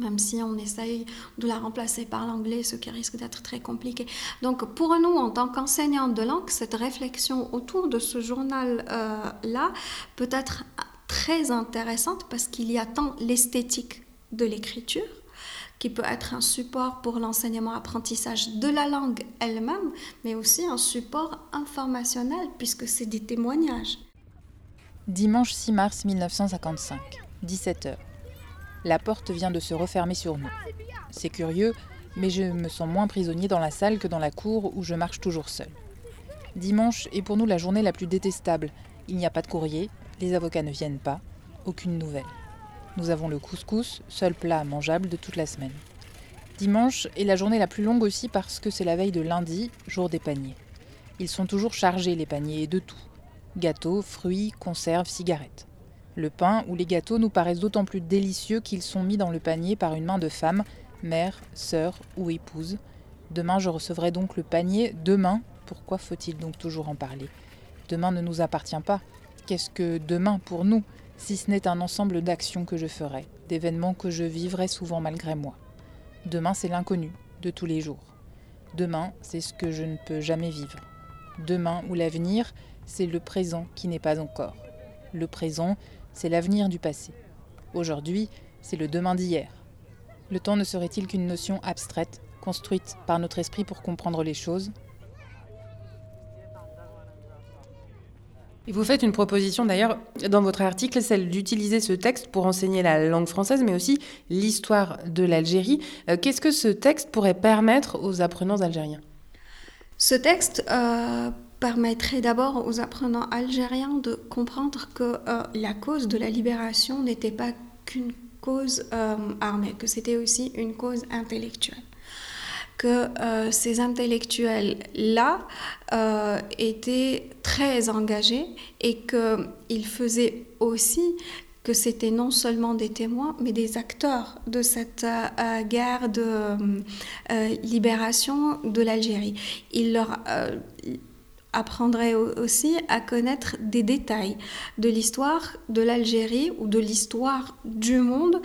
même si on essaye de la remplacer par l'anglais, ce qui risque d'être très compliqué. Donc pour nous, en tant qu'enseignante de langue, cette réflexion autour de ce journal-là peut être très intéressante parce qu'il y a tant l'esthétique de l'écriture qui peut être un support pour l'enseignement-apprentissage de la langue elle-même, mais aussi un support informationnel puisque c'est des témoignages. Dimanche 6 mars 1955, 17h. La porte vient de se refermer sur nous. C'est curieux, mais je me sens moins prisonnier dans la salle que dans la cour où je marche toujours seul. Dimanche est pour nous la journée la plus détestable. Il n'y a pas de courrier, les avocats ne viennent pas, aucune nouvelle. Nous avons le couscous, seul plat mangeable de toute la semaine. Dimanche est la journée la plus longue aussi parce que c'est la veille de lundi, jour des paniers. Ils sont toujours chargés, les paniers, de tout. Gâteaux, fruits, conserves, cigarettes. Le pain ou les gâteaux nous paraissent d'autant plus délicieux qu'ils sont mis dans le panier par une main de femme, mère, sœur ou épouse. Demain je recevrai donc le panier. Demain, pourquoi faut-il donc toujours en parler? Demain ne nous appartient pas. Qu'est-ce que demain pour nous, si ce n'est un ensemble d'actions que je ferai, d'événements que je vivrai souvent malgré moi? Demain c'est l'inconnu de tous les jours. Demain c'est ce que je ne peux jamais vivre. Demain ou l'avenir, c'est le présent qui n'est pas encore. Le présent, c'est l'avenir du passé. Aujourd'hui, c'est le demain d'hier. Le temps ne serait-il qu'une notion abstraite, construite par notre esprit pour comprendre les choses? Et vous faites une proposition d'ailleurs dans votre article, celle d'utiliser ce texte pour enseigner la langue française, mais aussi l'histoire de l'Algérie. Euh, qu'est-ce que ce texte pourrait permettre aux apprenants algériens? Ce texte euh, permettrait d'abord aux apprenants algériens de comprendre que euh, la cause de la libération n'était pas qu'une cause euh, armée, que c'était aussi une cause intellectuelle que euh, ces intellectuels-là étaient très engagés et qu'ils faisaient aussi que c'était non seulement des témoins, mais des acteurs de cette guerre de libération de l'Algérie. Ils leur apprendrait aussi à connaître des détails de l'histoire de l'Algérie ou de l'histoire du monde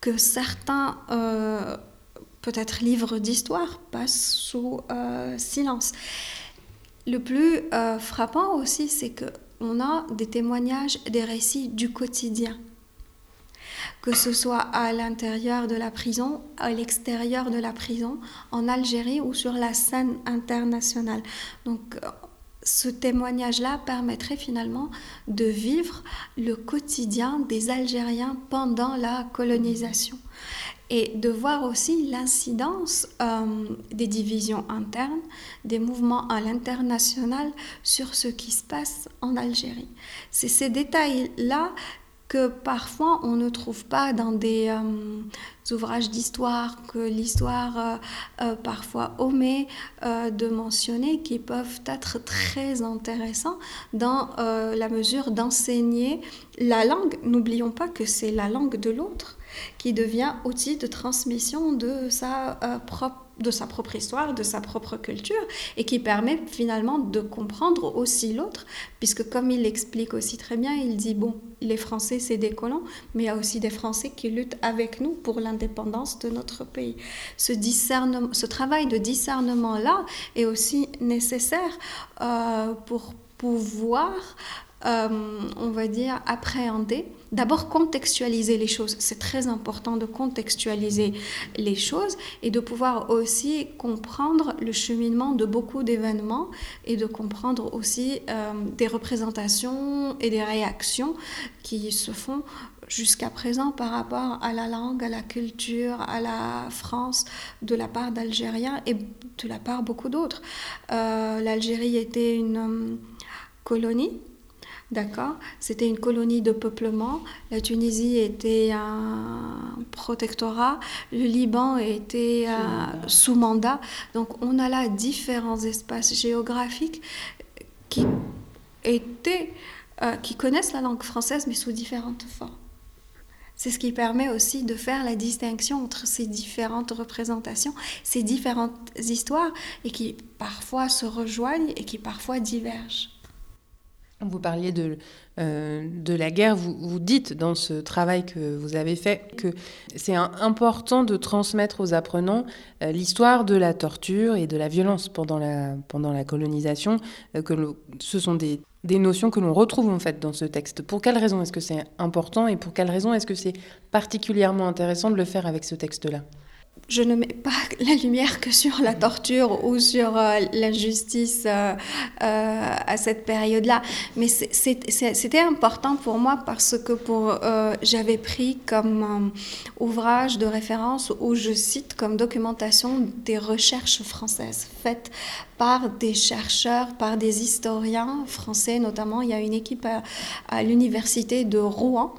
que certains, euh, peut-être livres d'histoire, passent sous euh, silence. Le plus euh, frappant aussi, c'est qu'on a des témoignages, des récits du quotidien que ce soit à l'intérieur de la prison, à l'extérieur de la prison, en Algérie ou sur la scène internationale. Donc ce témoignage-là permettrait finalement de vivre le quotidien des Algériens pendant la colonisation et de voir aussi l'incidence euh, des divisions internes, des mouvements à l'international sur ce qui se passe en Algérie. C'est ces détails-là que parfois on ne trouve pas dans des euh, ouvrages d'histoire, que l'histoire euh, euh, parfois omet de mentionner, qui peuvent être très intéressants dans la mesure d'enseigner la langue. N'oublions pas que c'est la langue de l'autre qui devient outil de transmission de sa propre de sa propre histoire, de sa propre culture, et qui permet finalement de comprendre aussi l'autre, puisque comme il l'explique aussi très bien, il dit, bon, les Français, c'est des colons, mais il y a aussi des Français qui luttent avec nous pour l'indépendance de notre pays. Ce, discernement, ce travail de discernement-là est aussi nécessaire euh, pour pouvoir euh, on va dire, appréhender, d'abord contextualiser les choses. C'est très important de contextualiser les choses et de pouvoir aussi comprendre le cheminement de beaucoup d'événements et de comprendre aussi euh, des représentations et des réactions qui se font jusqu'à présent par rapport à la langue, à la culture, à la France, de la part d'Algériens et de la part beaucoup d'autres. Euh, L'Algérie était une colonie D'accord C'était une colonie de peuplement. La Tunisie était un protectorat. Le Liban était euh, sous mandat. Donc on a là différents espaces géographiques qui étaient, euh, qui connaissent la langue française, mais sous différentes formes. C'est ce qui permet aussi de faire la distinction entre ces différentes représentations, ces différentes histoires, et qui parfois se rejoignent et qui parfois divergent. Vous parliez de, euh, de la guerre, vous, vous dites dans ce travail que vous avez fait que c'est important de transmettre aux apprenants euh, l'histoire de la torture et de la violence pendant la, pendant la colonisation, euh, que ce sont des, des notions que l'on retrouve en fait dans ce texte. Pour quelles raisons est-ce que c'est important et pour quelles raisons est-ce que c'est particulièrement intéressant de le faire avec ce texte-là? Je ne mets pas [laughs] la lumière que sur la torture ou sur euh, l'injustice euh, euh, à cette période-là. Mais c'était important pour moi parce que j'avais pris comme ouvrage de référence où je cite comme documentation des recherches françaises faites par des chercheurs, par des historiens français notamment. Il y a une équipe à l'université de Rouen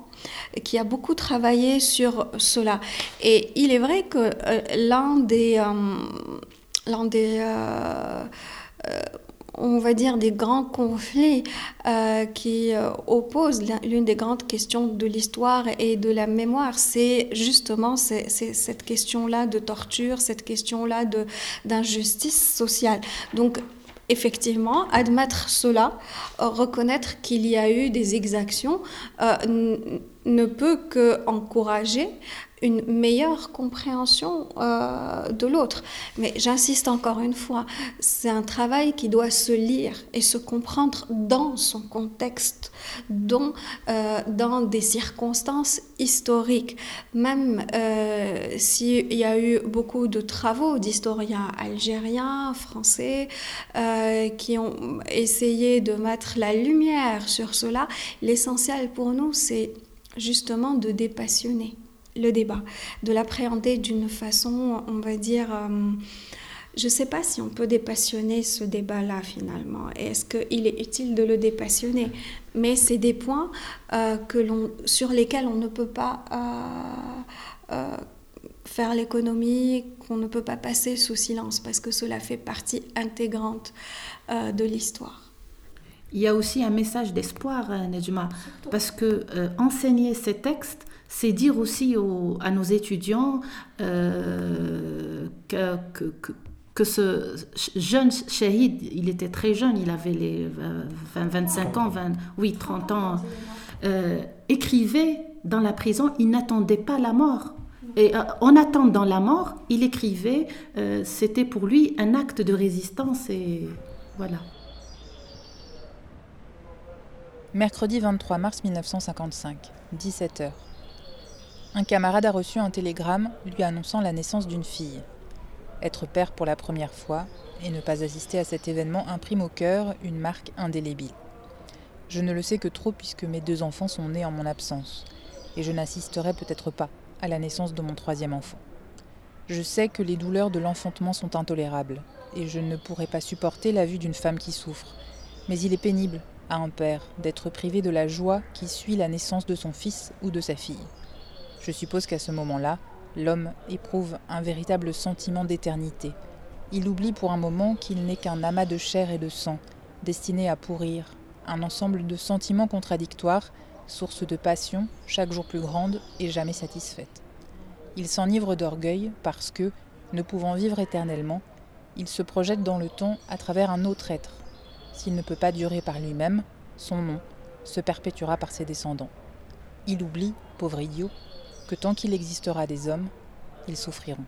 qui a beaucoup travaillé sur cela. Et il est vrai que euh, l'un des, euh, l'un des euh, on va dire, des grands conflits qui opposent l'une des grandes questions de l'histoire et de la mémoire, c'est justement cette question-là de torture, cette question-là d'injustice sociale. Donc, effectivement, admettre cela, reconnaître qu'il y a eu des exactions, ne peut qu'encourager une meilleure compréhension euh, de l'autre. Mais j'insiste encore une fois, c'est un travail qui doit se lire et se comprendre dans son contexte, dans, euh, des circonstances historiques. Même euh, s'il y a eu beaucoup de travaux d'historiens algériens, français, qui ont essayé de mettre la lumière sur cela, l'essentiel pour nous, c'est justement de dépassionner le débat, de l'appréhender d'une façon, on va dire, euh, je ne sais pas si on peut dépassionner ce débat-là finalement. Est-ce qu'il est utile de le dépassionner? Mais c'est des points euh, que sur lesquels on ne peut pas euh, faire l'économie, qu'on ne peut pas passer sous silence, parce que cela fait partie intégrante de l'histoire. Il y a aussi un message d'espoir, euh, Nejma, parce que euh, enseigner ces textes, c'est dire aussi à nos étudiants euh, que, que, ce jeune shahid, il était très jeune, il avait les 20, 25 ans, 20, oui, 30 ans, écrivait dans la prison, il n'attendait pas la mort. Et en attendant la mort, il écrivait, c'était pour lui un acte de résistance et voilà. Mercredi 23 mars 1955, 17h. Un camarade a reçu un télégramme lui annonçant la naissance d'une fille. Être père pour la première fois et ne pas assister à cet événement imprime au cœur une marque indélébile. Je ne le sais que trop puisque mes deux enfants sont nés en mon absence, et je n'assisterai peut-être pas à la naissance de mon troisième enfant. Je sais que les douleurs de l'enfantement sont intolérables, et je ne pourrai pas supporter la vue d'une femme qui souffre, mais il est pénible à un père d'être privé de la joie qui suit la naissance de son fils ou de sa fille. Je suppose qu'à ce moment-là, l'homme éprouve un véritable sentiment d'éternité. Il oublie pour un moment qu'il n'est qu'un amas de chair et de sang, destiné à pourrir, un ensemble de sentiments contradictoires source de passion, chaque jour plus grande et jamais satisfaite. Il s'enivre d'orgueil parce que, ne pouvant vivre éternellement, il se projette dans le temps à travers un autre être. S'il ne peut pas durer par lui-même, son nom se perpétuera par ses descendants. Il oublie, pauvre idiot, tant qu'il existera des hommes, ils souffriront.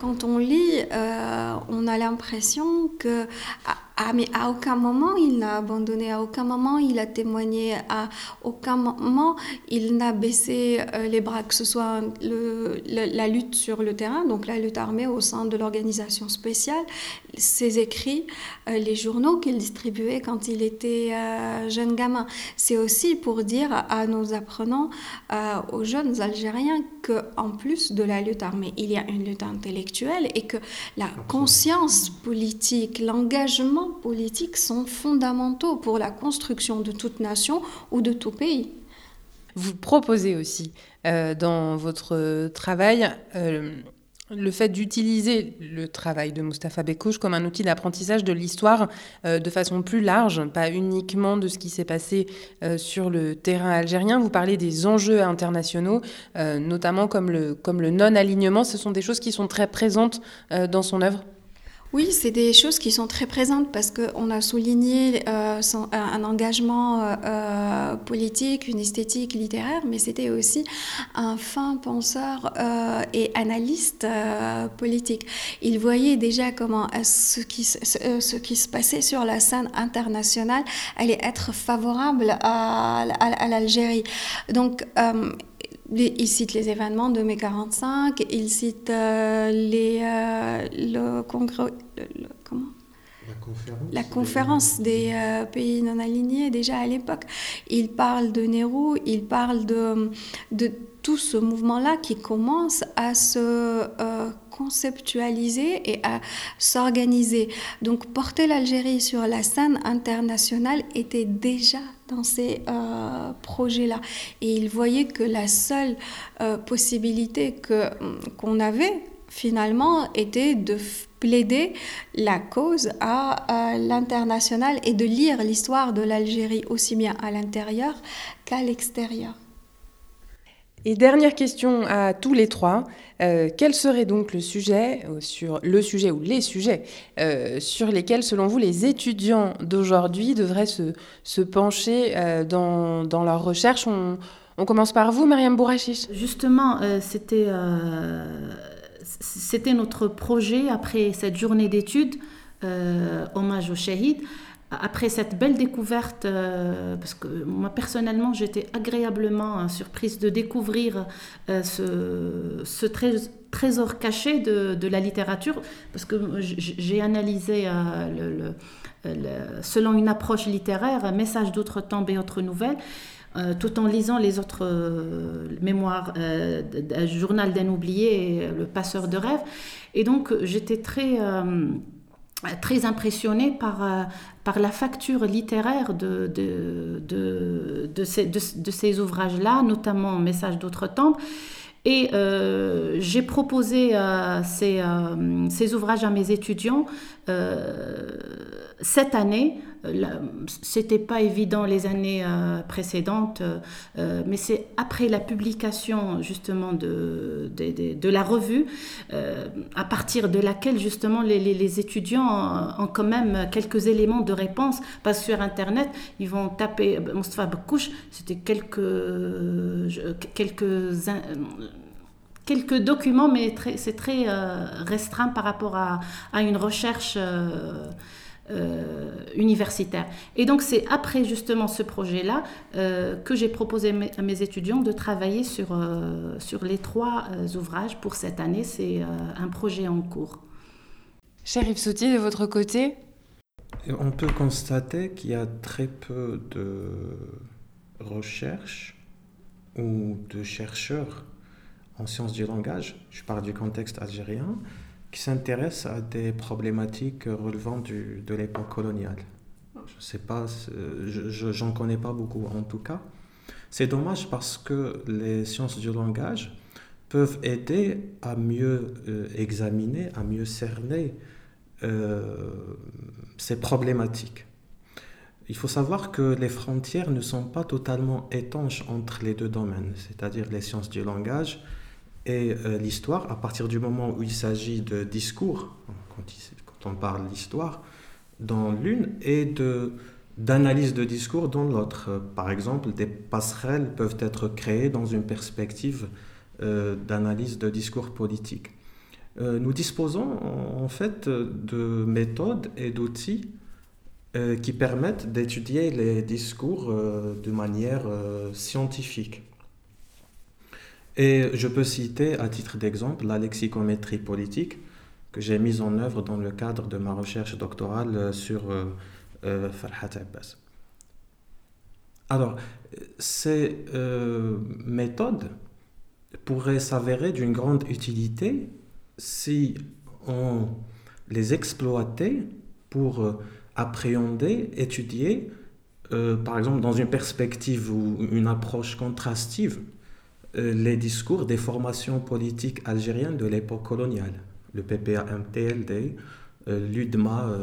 Quand on lit, euh, on a l'impression que ah, mais à aucun moment il n'a abandonné, à aucun moment il a témoigné, à aucun moment il n'a baissé euh, les bras, que ce soit la lutte sur le terrain, donc la lutte armée au sein de l'organisation spéciale, ses écrits, euh, les journaux qu'il distribuait quand il était euh, jeune gamin. C'est aussi pour dire à nos apprenants, aux jeunes Algériens, qu'en plus de la lutte armée, il y a une lutte intellectuelle et que la conscience politique, l'engagement politiques sont fondamentaux pour la construction de toute nation ou de tout pays. Vous proposez aussi euh, dans votre travail euh, le fait d'utiliser le travail de Mustapha Bekouche comme un outil d'apprentissage de l'histoire euh, de façon plus large, pas uniquement de ce qui s'est passé sur le terrain algérien. Vous parlez des enjeux internationaux, notamment comme le, comme le non-alignement. Ce sont des choses qui sont très présentes dans son œuvre oui, c'est des choses qui sont très présentes parce qu'on a souligné euh, un engagement euh, euh, politique, une esthétique littéraire, mais c'était aussi un fin penseur et analyste politique. Il voyait déjà comment ce qui, ce, qui se passait sur la scène internationale allait être favorable à, à l'Algérie. Donc, il cite les événements de mai 45, il cite euh, les, euh, le congrès, comment? La conférence, des euh, pays non alignés déjà à l'époque. Il parle de Nehru, il parle de, de tout ce mouvement-là qui commence à se conceptualiser et à s'organiser. Donc porter l'Algérie sur la scène internationale était déjà dans ces euh, projets-là. Et il voyait que la seule euh, possibilité que, qu'on avait finalement était de plaider la cause à, l'international et de lire l'histoire de l'Algérie aussi bien à l'intérieur qu'à l'extérieur. Et dernière question à tous les trois. Euh, quel serait donc le sujet, euh, sur le sujet ou les sujets euh, sur lesquels, selon vous, les étudiants d'aujourd'hui devraient se, pencher dans, dans leurs recherches on, commence par vous, Mariam Bourachiche. Justement, c'était notre projet après cette journée d'études, hommage aux shahids après cette belle découverte, euh, parce que moi personnellement j'étais agréablement hein, surprise de découvrir euh, ce, trésor caché de, la littérature, parce que j'ai analysé euh, selon une approche littéraire, Message d'autres temps et autres nouvelles. tout en lisant les autres mémoires, Journal d'un oublié Le passeur de rêves. Et donc j'étais très très impressionnée par, euh, par la facture littéraire de, ces, ouvrages-là, notamment Message d'autres temps. Et euh, j'ai proposé euh, ces, ces, ouvrages à mes étudiants cette année c'était pas évident les années euh, précédentes, euh, mais c'est après la publication justement de, de, la revue, euh, à partir de laquelle justement les, étudiants ont quand même quelques éléments de réponse. Parce que sur Internet, ils vont taper Mustafa Bakouche, c'était quelques, quelques quelques documents, mais c'est très restreint par rapport à, à une recherche euh, universitaire. Et donc c'est après justement ce projet-là euh, que j'ai proposé à mes étudiants de travailler sur, euh, sur les trois ouvrages pour cette année. C'est un projet en cours. Cher Yves de votre côté On peut constater qu'il y a très peu de recherches ou de chercheurs en sciences du langage, je parle du contexte algérien, qui s'intéresse à des problématiques relevant du, de l'époque coloniale. Je sais pas, je j'en connais pas beaucoup en tout cas. C'est dommage parce que les sciences du langage peuvent aider à mieux euh, examiner, à mieux cerner c'est problématique. Il faut savoir que les frontières ne sont pas totalement étanches entre les deux domaines, c'est-à-dire les sciences du langage et l'histoire, à partir du moment où il s'agit de discours, quand, on parle d'histoire, dans l'une, et d'analyse de discours dans l'autre. Par exemple, des passerelles peuvent être créées dans une perspective euh, d'analyse de discours politique. Euh, nous disposons en fait de méthodes et d'outils euh, qui permettent d'étudier les discours de manière scientifique. Et je peux citer à titre d'exemple la lexicométrie politique que j'ai mise en œuvre dans le cadre de ma recherche doctorale sur euh, Farhat Abbas. Alors, ces euh, méthodes pourraient s'avérer d'une grande utilité si on les exploitait pour euh, appréhender, étudier, par exemple dans une perspective ou une approche contrastive, les discours des formations politiques algériennes de l'époque coloniale, le PPA-MTLD, l'UDMA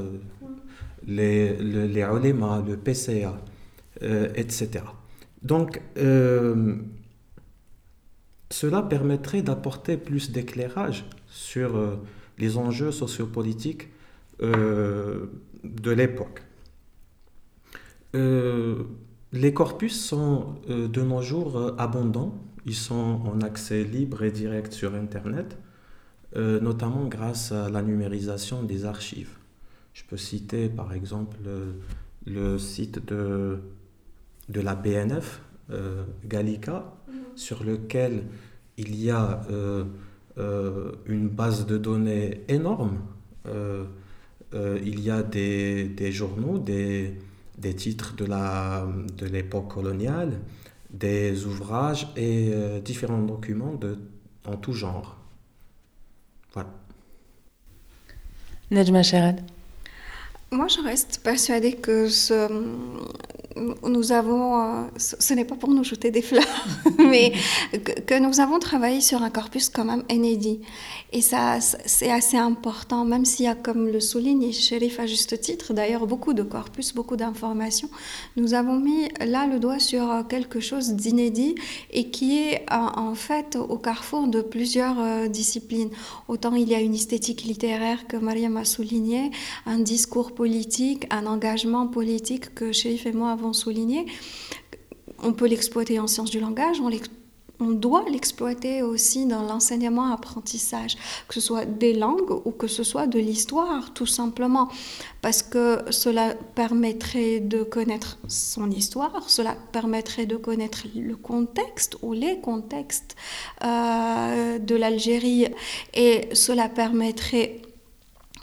les, les, les le PCA, euh, etc. Donc, euh, cela permettrait d'apporter plus d'éclairage sur euh, les enjeux sociopolitiques de l'époque. les corpus sont de nos jours abondants, ils sont en accès libre et direct sur Internet, notamment grâce à la numérisation des archives. Je peux citer par exemple le, site de, de la BNF, euh, Gallica, mhm. sur lequel il y a euh, euh, une base de données énorme. il y a des, des journaux, des, des, titres de l'époque de coloniale, des ouvrages et différents documents de, en tout genre. Voilà. Sharad. Moi, je reste persuadée que ce, nous avons, euh, ce n'est pas pour nous jeter des fleurs, [laughs] mais que, nous avons travaillé sur un corpus quand même inédit. Et ça, c'est assez important, même s'il y a, comme le souligne Shérif à juste titre, d'ailleurs beaucoup de corpus, beaucoup d'informations, nous avons mis là le doigt sur quelque chose d'inédit et qui est en fait au carrefour de plusieurs euh, disciplines. Autant il y a une esthétique littéraire que Mariam a souligné, un discours politique, un engagement politique que Shérif et moi avons souligné. On peut l'exploiter en sciences du langage, on, on doit l'exploiter aussi dans l'enseignement-apprentissage, que ce soit des langues ou que ce soit de l'histoire, tout simplement, parce que cela permettrait de connaître son histoire, cela permettrait de connaître le contexte ou les contextes euh, de l'Algérie, et cela permettrait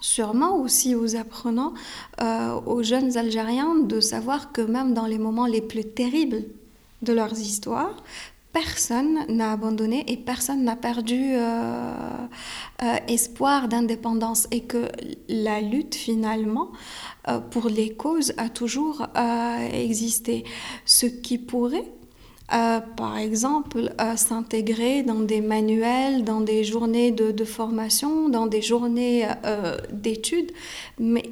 sûrement aussi aux apprenants, euh, aux jeunes Algériens, de savoir que même dans les moments les plus terribles de leurs histoires, personne n'a abandonné et personne n'a perdu euh, euh, espoir d'indépendance et que la lutte finalement pour les causes a toujours existé. Ce qui pourrait euh, par exemple, euh, s'intégrer dans des manuels, dans des journées de, formation, dans des journées euh, d'études. Mais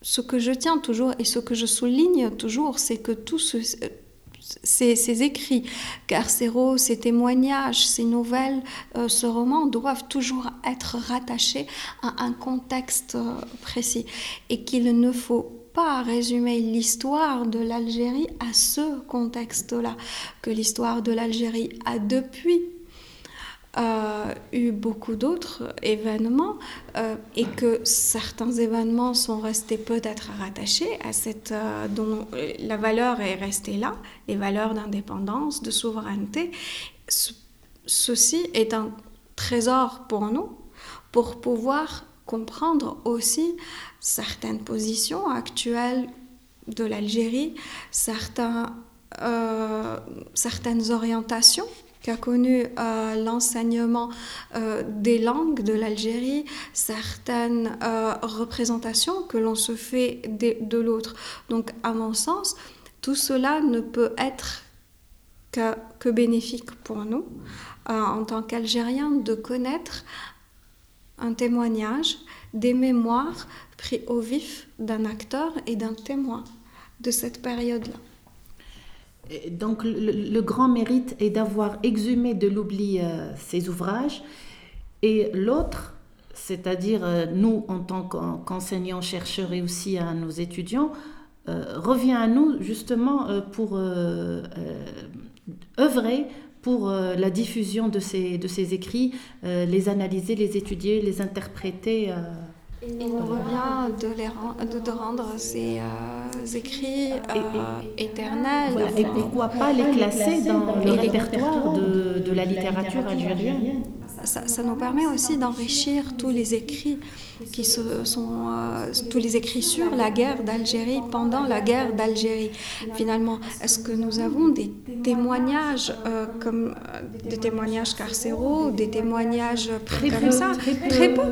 ce que je tiens toujours et ce que je souligne toujours, c'est que tous ces, écrits carcéraux, ces témoignages, ces nouvelles, ce roman doivent toujours être rattachés à un contexte précis et qu'il ne faut pas résumer l'histoire de l'Algérie à ce contexte-là, que l'histoire de l'Algérie a depuis euh, eu beaucoup d'autres événements euh, et que certains événements sont restés peut-être rattachés à cette euh, dont la valeur est restée là, les valeurs d'indépendance, de souveraineté. ceci est un trésor pour nous pour pouvoir comprendre aussi certaines positions actuelles de l'Algérie, euh, certaines orientations qu'a connues euh, l'enseignement euh, des langues de l'Algérie, certaines représentations que l'on se fait de, l'autre. Donc, à mon sens, tout cela ne peut être que bénéfique pour nous, en tant qu'Algériens, de connaître un témoignage des mémoires pris au vif d'un acteur et d'un témoin de cette période-là. Donc le, grand mérite est d'avoir exhumé de l'oubli euh, ces ouvrages et l'autre, c'est-à-dire euh, nous en tant qu'enseignants, chercheurs et aussi à nos étudiants, euh, revient à nous justement pour œuvrer pour la diffusion de ces, de ces écrits, les analyser, les étudier, les interpréter. Il nous revient de, les de, rendre ces euh, écrits euh, éternels. et pourquoi pas les classer dans le répertoire de, de la littérature algérienne ça, ça, nous permet aussi d'enrichir tous les écrits qui se sont euh, tous les écrits sur la guerre d'Algérie pendant la guerre d'Algérie. Finalement, est-ce que nous avons des témoignages comme des témoignages carcéraux, des témoignages comme ça? Très peu.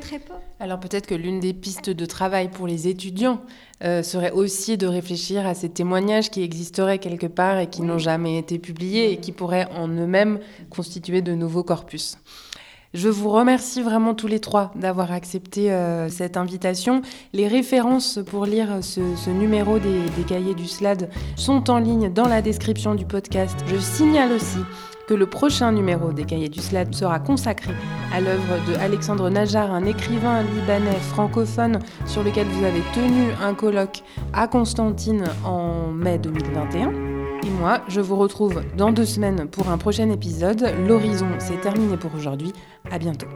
Très peu. Alors peut-être que l'une des pistes de travail pour les étudiants euh, serait aussi de réfléchir à ces témoignages qui existeraient quelque part et qui n'ont jamais été publiés et qui pourraient en eux-mêmes constituer de nouveaux corpus. Je vous remercie vraiment tous les trois d'avoir accepté euh, cette invitation. Les références pour lire ce, numéro des, des, cahiers du SLAD sont en ligne dans la description du podcast. Je signale aussi que le prochain numéro des Cahiers du SLAD sera consacré à l'œuvre de Alexandre Najar, un écrivain libanais francophone sur lequel vous avez tenu un colloque à Constantine en mai 2021. Et moi, je vous retrouve dans deux semaines pour un prochain épisode. L'horizon, c'est terminé pour aujourd'hui. À bientôt.